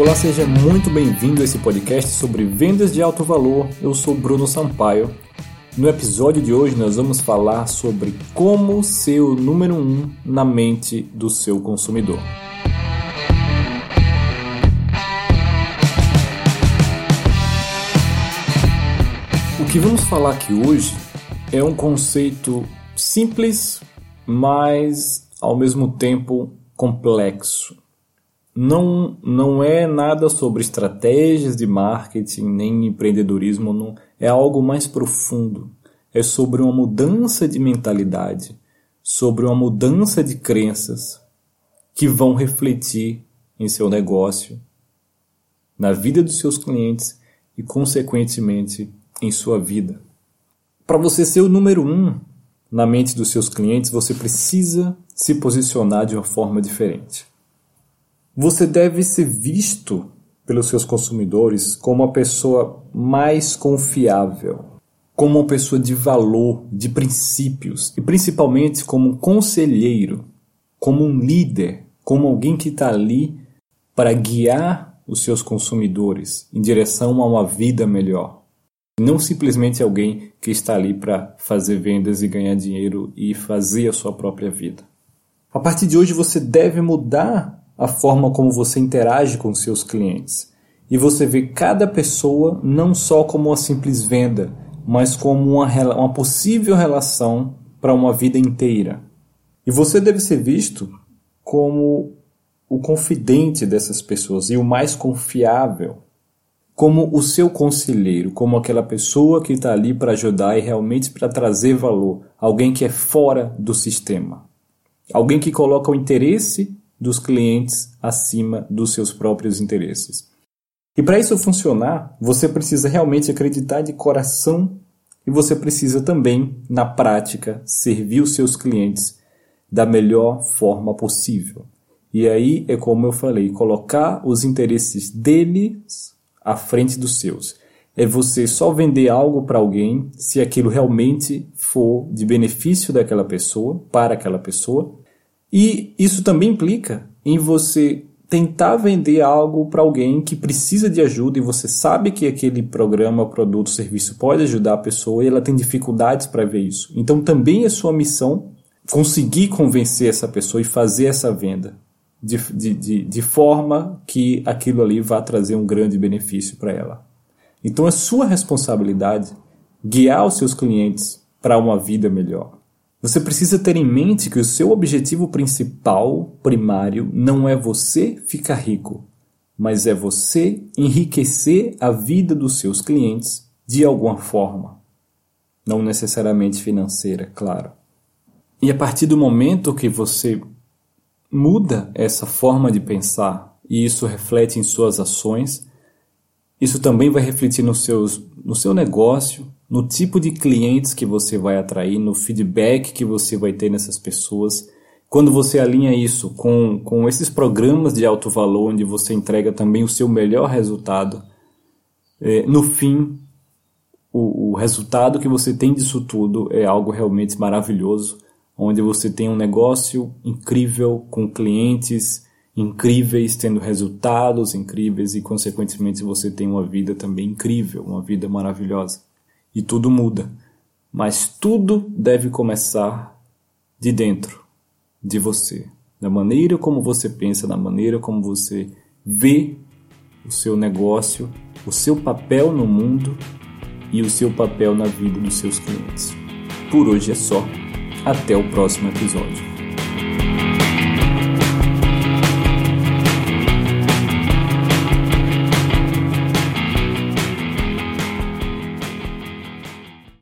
Olá, seja muito bem-vindo a esse podcast sobre vendas de alto valor. Eu sou Bruno Sampaio. No episódio de hoje, nós vamos falar sobre como ser o número um na mente do seu consumidor. O que vamos falar aqui hoje é um conceito simples, mas ao mesmo tempo complexo não, não é nada sobre estratégias de marketing nem empreendedorismo, não, é algo mais profundo. É sobre uma mudança de mentalidade, sobre uma mudança de crenças que vão refletir em seu negócio, na vida dos seus clientes e, consequentemente, em sua vida. Para você ser o número um na mente dos seus clientes, você precisa se posicionar de uma forma diferente. Você deve ser visto pelos seus consumidores como uma pessoa mais confiável, como uma pessoa de valor, de princípios e principalmente como um conselheiro, como um líder, como alguém que está ali para guiar os seus consumidores em direção a uma vida melhor. Não simplesmente alguém que está ali para fazer vendas e ganhar dinheiro e fazer a sua própria vida. A partir de hoje você deve mudar a forma como você interage com seus clientes. E você vê cada pessoa não só como uma simples venda, mas como uma, uma possível relação para uma vida inteira. E você deve ser visto como o confidente dessas pessoas e o mais confiável, como o seu conselheiro, como aquela pessoa que está ali para ajudar e realmente para trazer valor, alguém que é fora do sistema, alguém que coloca o interesse dos clientes acima dos seus próprios interesses. E para isso funcionar, você precisa realmente acreditar de coração e você precisa também, na prática, servir os seus clientes da melhor forma possível. E aí é como eu falei, colocar os interesses deles à frente dos seus. É você só vender algo para alguém se aquilo realmente for de benefício daquela pessoa, para aquela pessoa, e isso também implica em você tentar vender algo para alguém que precisa de ajuda e você sabe que aquele programa, produto, serviço pode ajudar a pessoa e ela tem dificuldades para ver isso. Então também é sua missão conseguir convencer essa pessoa e fazer essa venda de, de, de, de forma que aquilo ali vá trazer um grande benefício para ela. Então é sua responsabilidade guiar os seus clientes para uma vida melhor. Você precisa ter em mente que o seu objetivo principal, primário, não é você ficar rico, mas é você enriquecer a vida dos seus clientes de alguma forma. Não necessariamente financeira, claro. E a partir do momento que você muda essa forma de pensar e isso reflete em suas ações, isso também vai refletir no, seus, no seu negócio, no tipo de clientes que você vai atrair, no feedback que você vai ter nessas pessoas. Quando você alinha isso com, com esses programas de alto valor, onde você entrega também o seu melhor resultado, é, no fim, o, o resultado que você tem disso tudo é algo realmente maravilhoso, onde você tem um negócio incrível com clientes incríveis, tendo resultados incríveis e, consequentemente, você tem uma vida também incrível, uma vida maravilhosa e tudo muda. Mas tudo deve começar de dentro de você, da maneira como você pensa, da maneira como você vê o seu negócio, o seu papel no mundo e o seu papel na vida dos seus clientes. Por hoje é só. Até o próximo episódio.